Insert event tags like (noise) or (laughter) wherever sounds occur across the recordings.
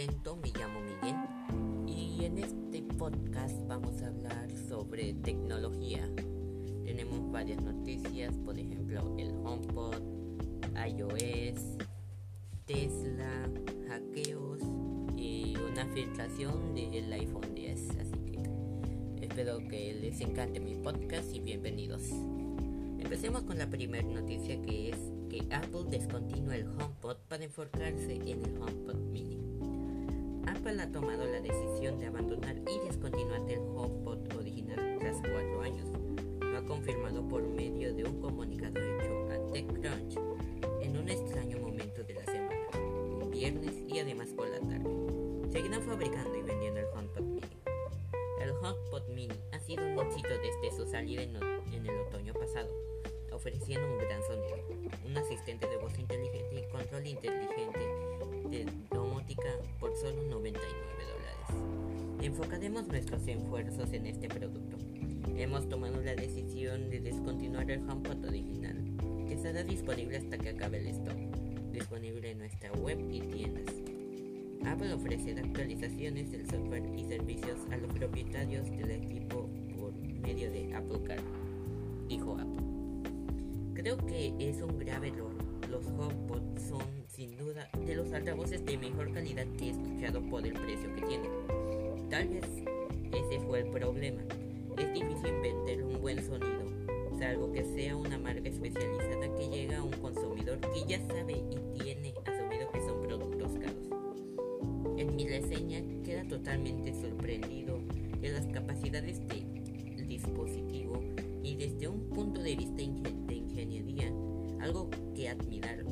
presento, me llamo Miguel y en este podcast vamos a hablar sobre tecnología. Tenemos varias noticias, por ejemplo el HomePod, iOS, Tesla, hackeos y una filtración del iPhone 10. Así que espero que les encante mi podcast y bienvenidos. Empecemos con la primera noticia que es que Apple descontinúa el HomePod para enfocarse en el HomePod mini. Apple ha tomado la decisión Enfocaremos nuestros esfuerzos en este producto. Hemos tomado la decisión de descontinuar el HomePod original, que estará disponible hasta que acabe el stock, disponible en nuestra web y tiendas. Apple ofrecerá actualizaciones del software y servicios a los propietarios del equipo por medio de Apple Car, dijo Apple. Creo que es un grave error. Los HomePod son sin duda de los altavoces de mejor calidad que he escuchado por el precio que tienen. Tal vez ese fue el problema. Es difícil vender un buen sonido, salvo que sea una marca especializada que llega a un consumidor que ya sabe y tiene asumido que son productos caros. En mi reseña queda totalmente sorprendido de las capacidades del dispositivo y desde un punto de vista de ingeniería, algo que admirar.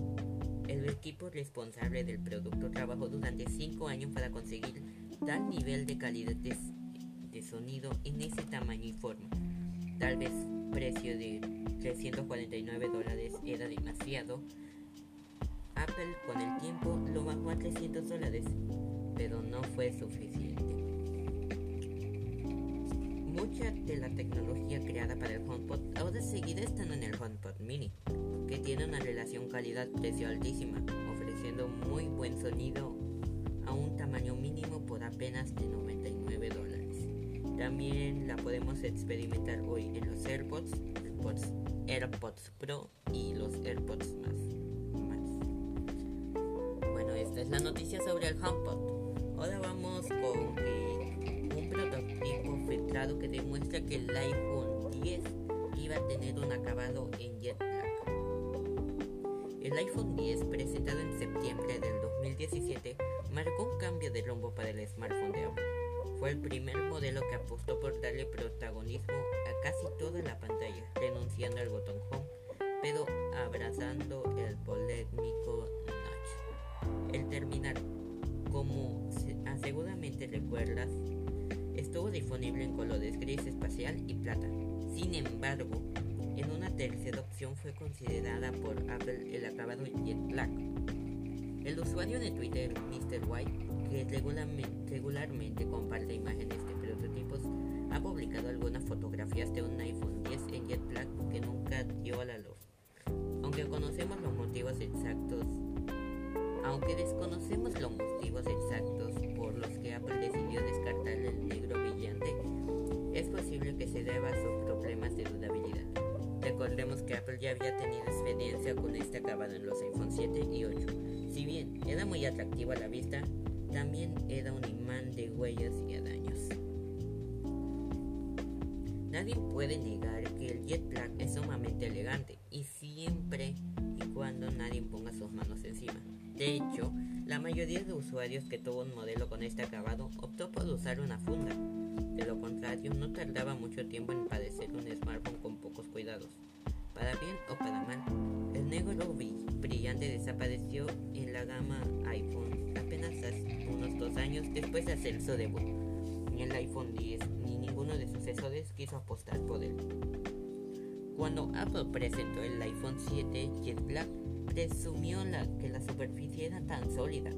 El equipo responsable del producto trabajó durante 5 años para conseguir tal nivel de calidad de, sonido en ese tamaño y forma. Tal vez precio de 349 dólares era demasiado. Apple con el tiempo lo bajó a 300 dólares, pero no fue suficiente. Mucha de la tecnología creada para el HomePod ahora seguirá estando en el HomePod Mini, que tiene una relación calidad-precio altísima, ofreciendo muy buen sonido a un tamaño mínimo por apenas de 99 dólares. También la podemos experimentar hoy en los AirPods, AirPods, AirPods Pro y los AirPods más, más. Bueno, esta es la noticia sobre el HomePod. Ahora vamos con un prototipo filtrado que demuestra que el iPhone 10 iba a tener un acabado en jet black. El iPhone 10 presentado en septiembre del 2017 marcó un cambio de rumbo para el smartphone de Apple. Fue el primer modelo que apostó por darle protagonismo a casi toda la pantalla, renunciando al botón Home, pero abrazando el polémico notch. El terminal, como seguramente recuerdas, estuvo disponible en colores gris espacial y plata. Sin embargo, en una tercera opción fue considerada por Apple el acabado Jet Black. El usuario de Twitter, Mr. White, que regularmente, comparte imágenes de prototipos, ha publicado algunas fotografías de un iPhone 10 en Jet Black que nunca dio a la luz. Aunque aunque desconocemos los motivos exactos por los que Apple decidió descartar el negro brillante, es posible que se deba a sus problemas de durabilidad. Recordemos que Apple ya había tenido experiencia con este acabado en los iPhone 7 y 8. Si bien era muy atractivo a la vista, también era un imán de huellas y daños. Nadie puede negar que el Jet Black es sumamente elegante y siempre y cuando nadie ponga sus manos encima. De hecho, la mayoría de usuarios que tuvo un modelo con este acabado optó por usar una funda. De lo contrario, no tardaba mucho tiempo en padecer un smartphone con pocos cuidados. Para bien o para mal, el negro brillante desapareció en la gama iPhone apenas hace unos dos años después de hacer su debut. Ni el iPhone 10 ni ninguno de sus sucesores quiso apostar por él. Cuando Apple presentó el iPhone 7 Jet Black, presumió que la superficie era tan sólida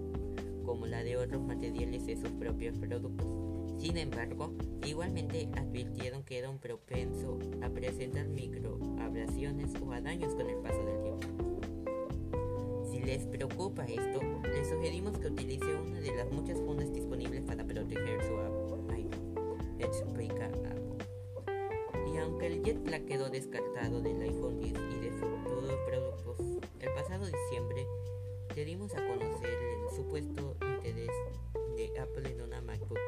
como la de otros materiales de sus propios productos. Sin embargo, igualmente advirtieron que era un propenso a presentar microabrasiones o a daños con el paso del tiempo. Si les preocupa esto, les sugerimos que utilice una de las muchas fundas disponibles para proteger su iPhone, explica Apple. Y aunque el Jet quedó descartado del iPhone 10 y de futuros productos, el pasado diciembre le dimos a conocer el supuesto interés de Apple en una MacBook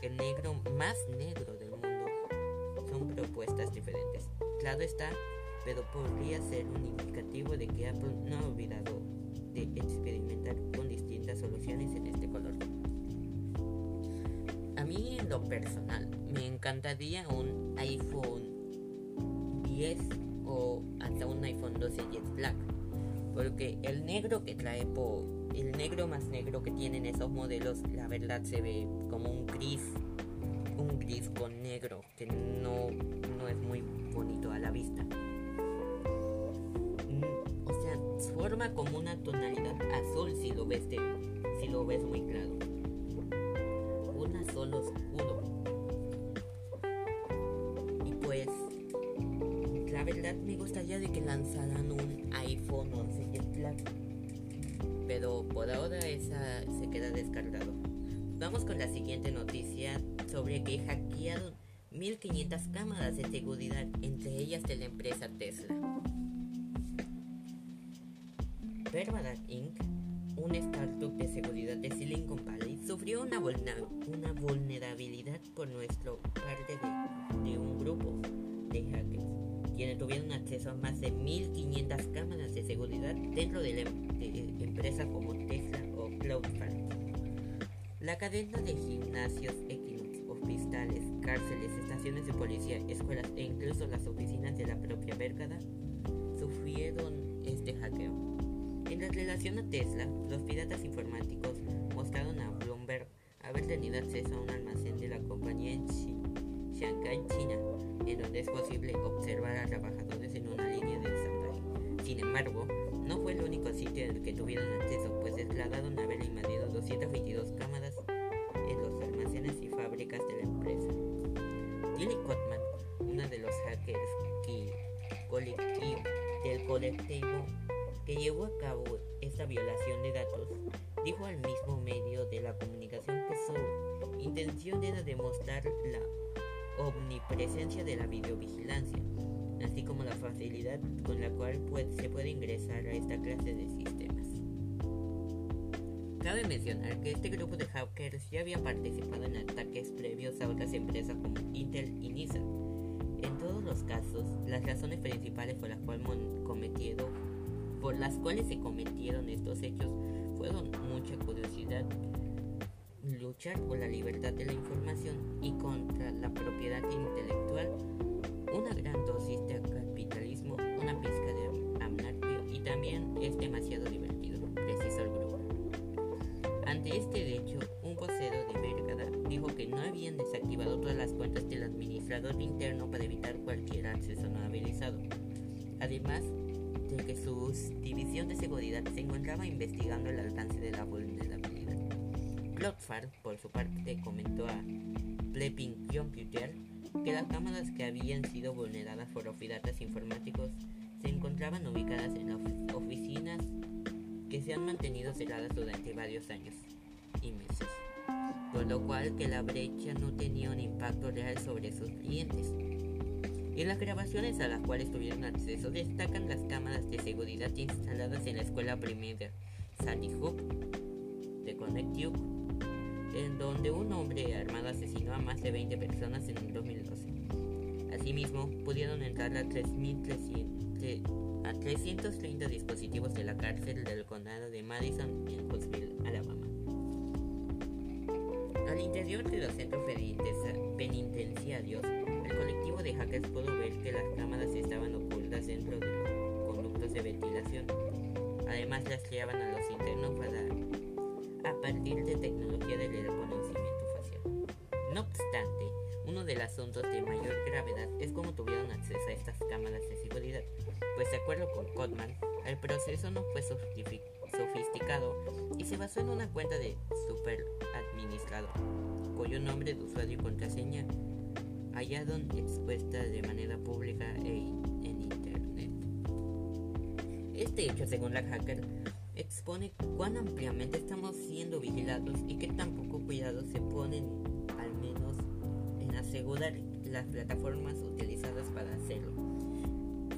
El negro más negro del mundo son propuestas diferentes. Claro está, pero podría ser un indicativo de que Apple no ha olvidado de experimentar con distintas soluciones en este color. A mí en lo personal me encantaría un iPhone 10 o hasta un iPhone 12 Jet Black porque el negro que trae po, el negro más negro que tienen esos modelos, la verdad se ve como un gris, un gris con negro que no, no es muy bonito a la vista. Mm, o sea, forma como una tonalidad azul si lo ves si lo ves muy claro. Un azul oscuro. Y pues la verdad me gustaría de que lanzaran un 11 Jet Black. Pero por ahora esa se queda descargado. Vamos con la siguiente noticia sobre que hackearon 1500 cámaras de seguridad, entre ellas de la empresa Tesla. Verbada Inc., un startup de seguridad de Silicon Valley, sufrió una, una vulnerabilidad por nuestro parte de, tuvieron acceso a más de 1.500 cámaras de seguridad dentro de, la, empresas como Tesla o Cloudflare. La cadena de gimnasios Equinox, hospitales, cárceles, estaciones de policía, escuelas e incluso las oficinas de la propia Vergada sufrieron este hackeo. En relación a Tesla, los piratas informáticos Tilly Cotman, una de los hackers que colectivo, del colectivo que llevó a cabo esta violación de datos, dijo al mismo medio de la comunicación que su intención era demostrar la omnipresencia de la videovigilancia, así como la facilidad con la cual se puede ingresar a esta clase de sistemas. Cabe mencionar que este grupo de hackers ya había participado en ataques previos a otras empresas como Intel y Nissan. En todos los casos, las razones principales por las, cuales por las cuales se cometieron estos hechos fueron mucha curiosidad, luchar por la libertad de la información y contra la propiedad intelectual, una gran dosis de capitalismo, una pizca de anarquía y también es demasiado grupo. Ante este hecho, un vocero de Vergara dijo que no habían desactivado todas las cuentas del administrador interno para evitar cualquier acceso no habilitado. Además, de que su división de seguridad se encontraba investigando el alcance de la vulnerabilidad. Cloudflare, por su parte, comentó a Flipping Computer que las cámaras que habían sido vulneradas por los piratas informáticos se encontraban ubicadas en las oficinas que se han mantenido cerradas durante varios años por lo cual que la brecha no tenía un impacto real sobre sus clientes. En las grabaciones a las cuales tuvieron acceso destacan las cámaras de seguridad instaladas en la escuela primaria Sandy Hook de Connecticut en donde un hombre armado asesinó a más de 20 personas en el 2012. Asimismo, pudieron entrar a, 330 dispositivos de la cárcel del condado de Madison en Huntsville, Alabama. Al interior de los centros penitenciarios, el colectivo de hackers pudo ver que las cámaras estaban ocultas dentro de los conductos de ventilación. Además, rastreaban a los internos para a partir de tecnología del reconocimiento facial. No obstante, uno de los asuntos de mayor gravedad es cómo tuvieron acceso a estas cámaras de seguridad, pues de acuerdo con Codman, el proceso no fue sofisticado y se basó en una cuenta de superadministrador, cuyo nombre de usuario y contraseña hallaron expuesta de manera pública e en Internet. Este hecho, según la hacker, expone cuán ampliamente estamos siendo vigilados y que tan poco cuidado se ponen, al menos, en asegurar las plataformas utilizadas para hacerlo,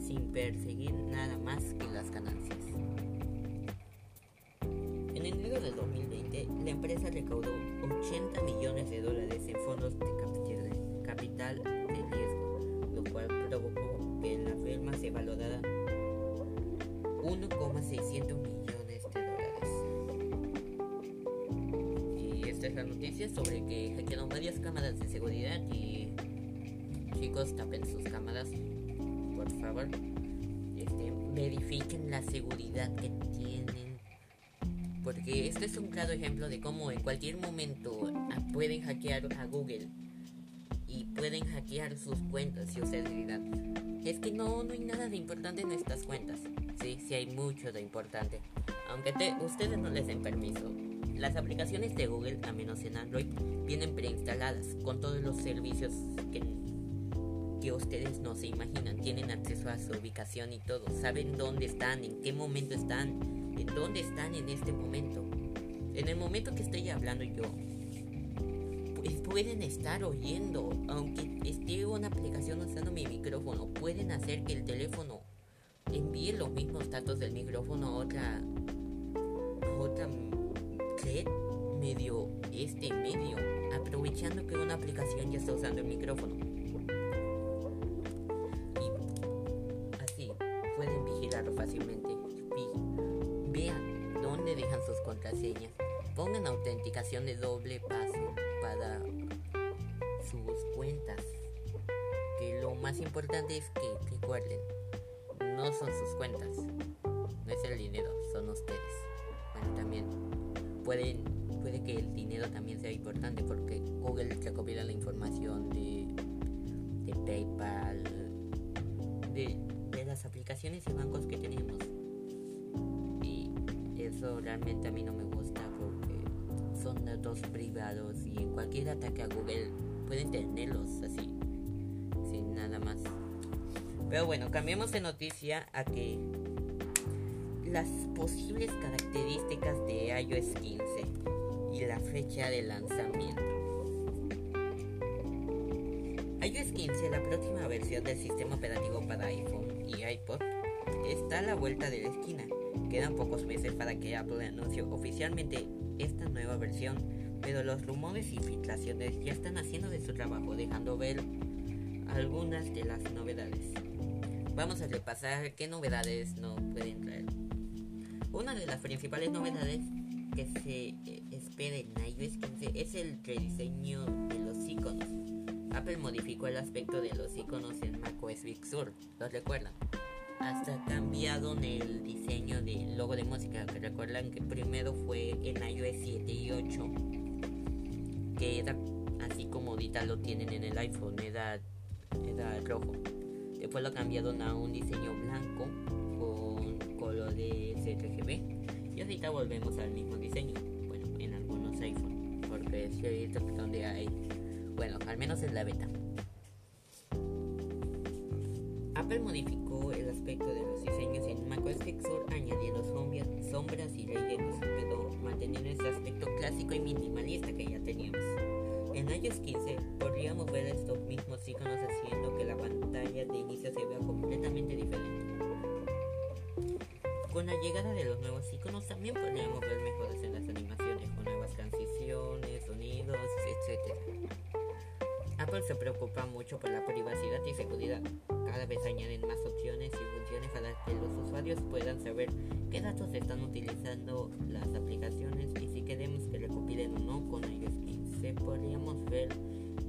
sin perseguir nada más que las ganancias. De 2020, la empresa recaudó 80 millones de dólares en fondos de capital de riesgo, lo cual provocó que la firma se valorara 1,600 millones de dólares. Y esta es la noticia sobre que hackearon varias cámaras de seguridad y chicos tapen sus cámaras, por favor. Este, verifiquen la seguridad que tienen. Porque este es un claro ejemplo de cómo en cualquier momento ah, pueden hackear a Google y pueden hackear sus cuentas y utilidad. Es que no, no hay nada de importante en estas cuentas. Sí, sí hay mucho de importante. Aunque ustedes no les den permiso. Las aplicaciones de Google, a menos en Android, vienen preinstaladas con todos los servicios que, que ustedes no se imaginan. Tienen acceso a su ubicación y todo. Saben dónde están, en qué momento están, en dónde están en este momento. En el momento que estoy hablando yo, pueden estar oyendo, aunque esté una aplicación usando mi micrófono, pueden hacer que el teléfono envíe los mismos datos del micrófono a otra, a otra red medio este medio, aprovechando que una aplicación ya está usando el micrófono. Más importante es que recuerden no son sus cuentas, no es el dinero, son ustedes. Bueno, también pueden, puede que el dinero también sea importante porque Google recopila la información de, de PayPal, de, de las aplicaciones y bancos que tenemos. Y eso realmente a mí no me gusta porque son datos privados y cualquier ataque a Google pueden tenerlos así. Pero bueno, cambiemos de noticia a que las posibles características de iOS 15 y la fecha de lanzamiento. iOS 15, la próxima versión del sistema operativo para iPhone y iPod, está a la vuelta de la esquina. Quedan pocos meses para que Apple anuncie oficialmente esta nueva versión, pero los rumores y filtraciones ya están haciendo de su trabajo, dejando ver algunas de las novedades. Vamos a repasar qué novedades no pueden traer. Una de las principales novedades que se eh, espera en iOS 15 es el rediseño de los iconos. Apple modificó el aspecto de los iconos en macOS Big Sur, ¿lo recuerdan? Hasta cambiado el diseño del logo de música, recuerdan que primero fue en iOS 7 y 8, que era así como ahorita lo tienen en el iPhone, era, era rojo. Después lo cambiado a un diseño blanco con color de sRGB. Y ahorita volvemos al mismo diseño. Bueno, en algunos iPhone. Porque es cierto que donde hay. Bueno, al menos en la beta. Apple modificó el aspecto de los diseños en macOS Sur añadiendo sombras y rellenos, pero manteniendo ese aspecto clásico y minimalista que ya teníamos. En iOS 15 podríamos ver estos mismos iconos haciendo que la pantalla de inicio se vea completamente diferente. Con la llegada de los nuevos iconos también podríamos ver mejoras en las animaciones con nuevas transiciones, sonidos, etc. Apple se preocupa mucho por la privacidad y seguridad. Cada vez añaden más opciones y funciones para que los usuarios puedan saber qué datos están utilizando las aplicaciones y si queremos que recopilen o no con iOS 15 podríamos ver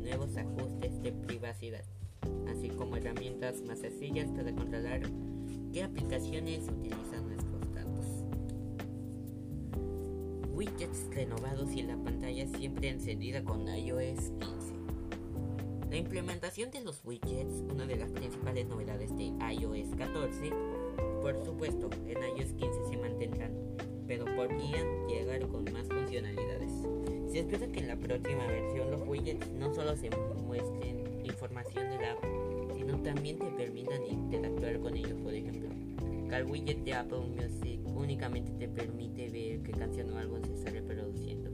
nuevos ajustes de privacidad, así como herramientas más sencillas para controlar qué aplicaciones utilizan nuestros datos. Widgets renovados y la pantalla siempre encendida con iOS 15. La implementación de los widgets, una de las principales novedades de iOS 14, por supuesto, en iOS 15 se mantendrán, pero podrían llegar con más funcionalidades. Se espera que en la próxima versión los widgets no solo se muestren información de la app, sino también te permitan interactuar con ellos, por ejemplo. que el widget de Apple Music únicamente te permite ver qué canción o álbum se está reproduciendo.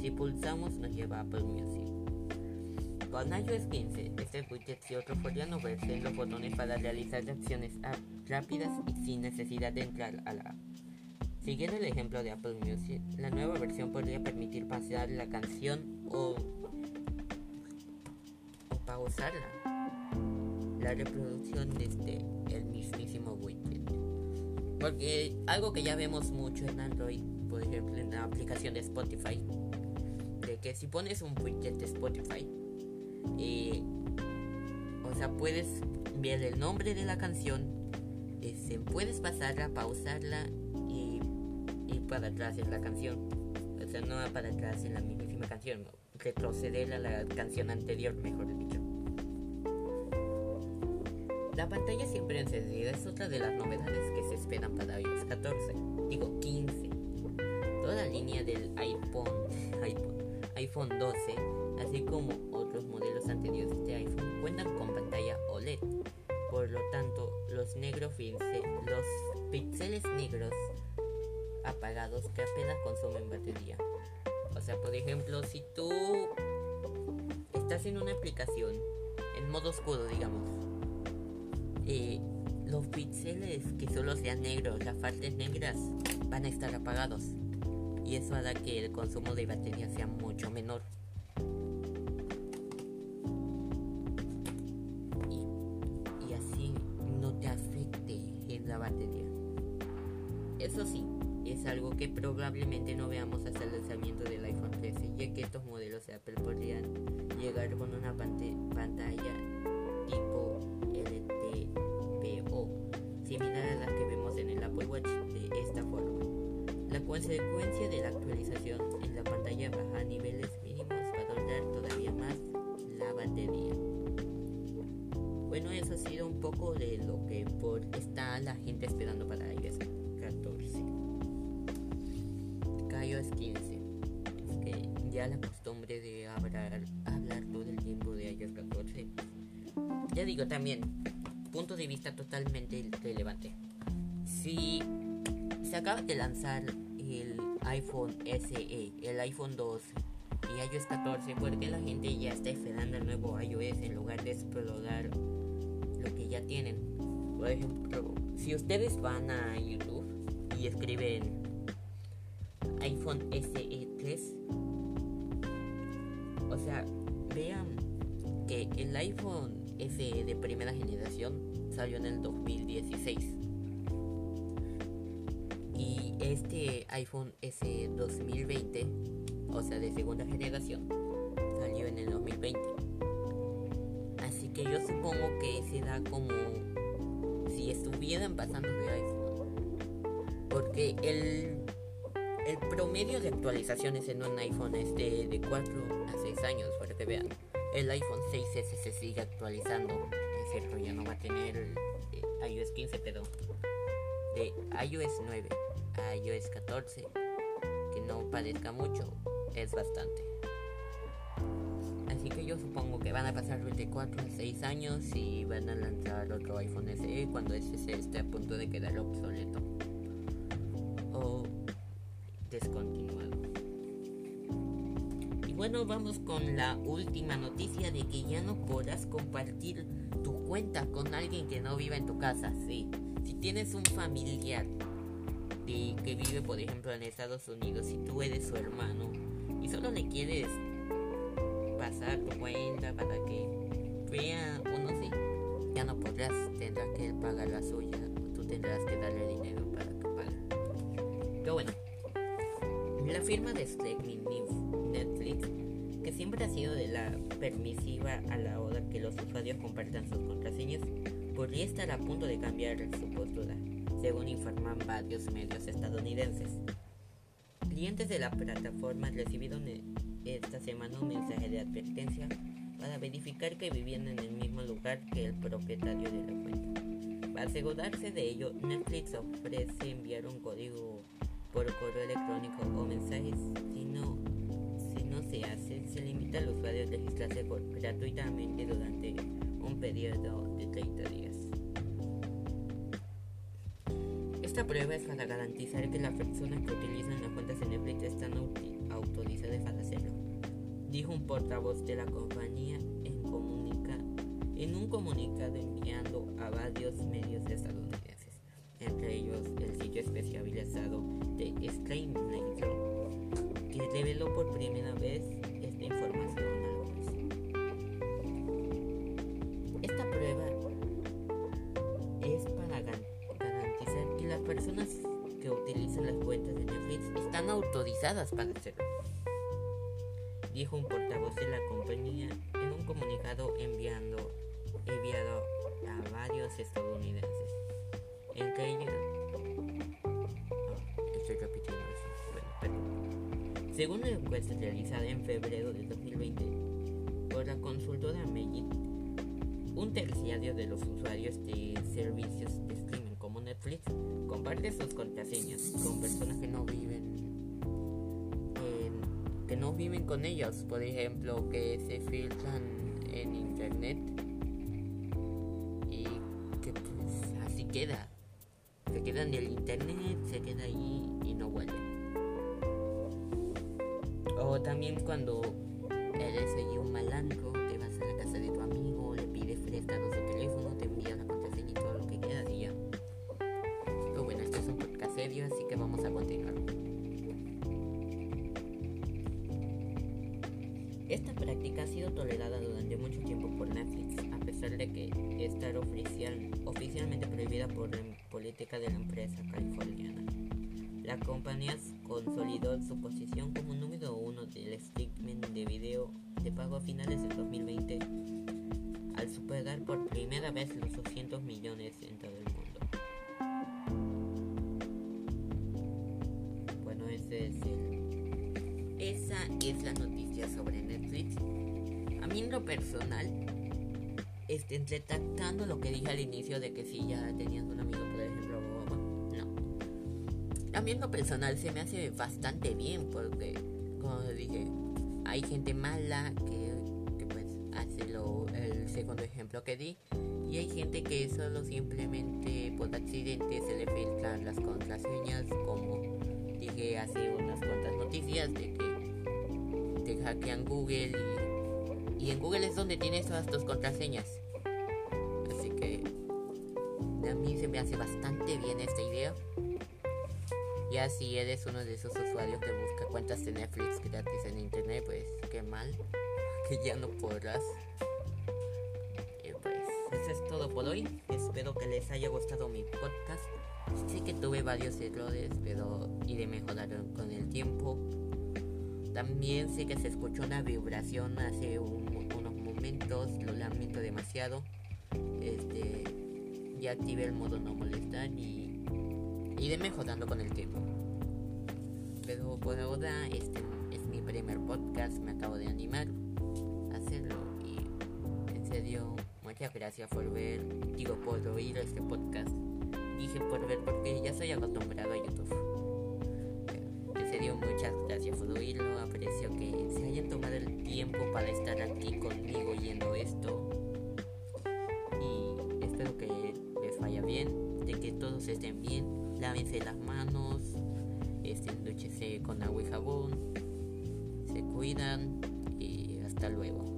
Si pulsamos nos lleva a Apple Music. Con iOS 15, este widget y otros podrían verse en los botones para realizar acciones rápidas y sin necesidad de entrar a la app. Siguiendo el ejemplo de Apple Music, la nueva versión podría permitir pasar la canción o, o pausarla. La reproducción desde el mismísimo widget. Porque algo que ya vemos mucho en Android, por ejemplo en la aplicación de Spotify, de que si pones un widget de Spotify, eh, o sea, puedes ver el nombre de la canción, este, puedes pasarla, pausarla y ir para atrás en la canción. O sea, no para atrás en la mismísima canción, retroceder a la canción anterior, mejor dicho. La pantalla siempre encendida es otra de las novedades que se esperan para iOS 14, digo 15. Toda la línea del iPhone, (laughs) iPhone, iPhone 12, así como anteriores de iPhone, cuentan con pantalla OLED. Por lo tanto, los negros los píxeles negros apagados que apenas consumen batería. O sea, por ejemplo, si tú estás en una aplicación en modo oscuro, digamos, eh, los píxeles que solo sean negros, las partes negras, van a estar apagados. Y eso hará que el consumo de batería sea mucho menor. Probablemente no veamos hasta el lanzamiento del iPhone 13, ya que estos modelos de Apple podrían llegar con una pantalla tipo LTPO, similar a las que vemos en el Apple Watch de esta forma. La consecuencia de la actualización en la pantalla baja a niveles mínimos para ahorrar todavía más la batería. Bueno, eso ha sido un poco de lo que por está la gente esperando para iOS 14 iOS 15. Es que ya la costumbre de hablar, hablar todo el tiempo de iOS 14. Ya digo también, punto de vista totalmente relevante. Si se acaba de lanzar el iPhone SE, el iPhone 2 y iOS 14, porque la gente ya está esperando el nuevo iOS en lugar de explorar lo que ya tienen? Por ejemplo, si ustedes van a YouTube y escriben iPhone SE 3. O sea, vean que el iPhone SE de primera generación salió en el 2016. Y este iPhone SE 2020, o sea, de segunda generación, salió en el 2020. Así que yo supongo que será como si estuvieran pasando de iPhone. Porque el el promedio de actualizaciones en un iPhone es de, 4 a 6 años, para que vean. El iPhone 6S se sigue actualizando. Es cierto, ya no va a tener eh, iOS 15, pero de iOS 9 a iOS 14, que no parezca mucho, es bastante. Así que yo supongo que van a pasar de 4 a 6 años y van a lanzar otro iPhone SE cuando ese se esté a punto de quedar obsoleto. Descontinuado. Y bueno, vamos con la última noticia de que ya no podrás compartir tu cuenta con alguien que no viva en tu casa. Sí, si tienes un familiar que vive, por ejemplo, en Estados Unidos, y tú eres su hermano y solo le quieres pasar tu cuenta para que vea uno sí, ya no podrás, tendrás que pagar la suya, tú tendrás que darle dinero para que pague. Pero bueno. La firma de Netflix, que siempre ha sido de la permisiva a la hora que los usuarios compartan sus contraseñas, podría estar a punto de cambiar su postura, según informan varios medios estadounidenses. Clientes de la plataforma recibieron esta semana un mensaje de advertencia para verificar que vivían en el mismo lugar que el propietario de la cuenta. Para asegurarse de ello, Netflix ofrece enviar un código por correo electrónico o mensajes. Si no, si no se hace, se limita al usuario a registrarse gratuitamente durante un periodo de 30 días. Esta prueba es para garantizar que las personas que utilizan las cuentas de Netflix están autorizadas para hacerlo, dijo un portavoz de la compañía en, en un comunicado enviando a varios medios estadounidenses, entre ellos el sitio especializado de Screenwriter, que reveló por primera vez esta información a Esta prueba es para garantizar que las personas que utilizan las cuentas de Netflix están autorizadas para hacerlo, dijo un portavoz de la compañía en un comunicado enviando, enviado a varios estadounidenses, entre ellos Según la encuesta realizada en febrero de 2020 por la consultora Megit, un terciario de los usuarios de servicios de streaming como Netflix comparte sus contraseñas con personas que no viven que no viven con ellos, por ejemplo, que se filtran en internet y que pues así queda. Se queda en el internet, se queda ahí y no vuelve. O también cuando eres ahí un malandro, te vas a la casa de tu amigo, le pides prestado su teléfono, te envía la contraseña y todo lo que y ya. Pero bueno, esto es un podcast así que vamos a continuar. Esta práctica ha sido tolerada durante mucho tiempo por Netflix, a pesar de que estar oficial, oficialmente prohibida por la de la empresa californiana. La compañía consolidó su posición como número uno del streaming de video de pago a finales de 2020 al superar por primera vez los 200 millones en todo el mundo. Bueno, ese es esa es la noticia sobre Netflix. A mí en lo personal, este, entretactando lo que dije al inicio de que si ya tenías un amigo, por ejemplo, a mí en lo personal se me hace bastante bien porque, como dije, hay gente mala que, pues hace lo, el segundo ejemplo que di. Y hay gente que solo simplemente por accidente se le filtran las contraseñas como dije hace unas cuantas noticias de que te hackean Google y, y en Google es donde tienes todas tus contraseñas así que a mí se me hace bastante bien esta idea ya si eres uno de esos usuarios que busca cuentas de Netflix gratis en internet, pues qué mal, (laughs) que ya no podrás. Y pues eso es todo por hoy. Espero que les haya gustado mi podcast. Sé que tuve varios errores, pero iré mejorando con el tiempo. También sé que se escuchó una vibración hace unos lo lamento demasiado. Este, ya activé el modo no molestar y iré mejorando con el tiempo. Pero por ahora este es mi primer podcast, me acabo de animar a hacerlo y en serio muchas gracias por ver, digo por oír este podcast. Dije por ver porque ya soy acostumbrado a YouTube. Muchas gracias por oírlo, aprecio que se hayan tomado el tiempo para estar aquí conmigo oyendo esto. Y espero que les vaya bien, de que todos estén bien lávense las manos, este, con agua y jabón, se cuidan y hasta luego.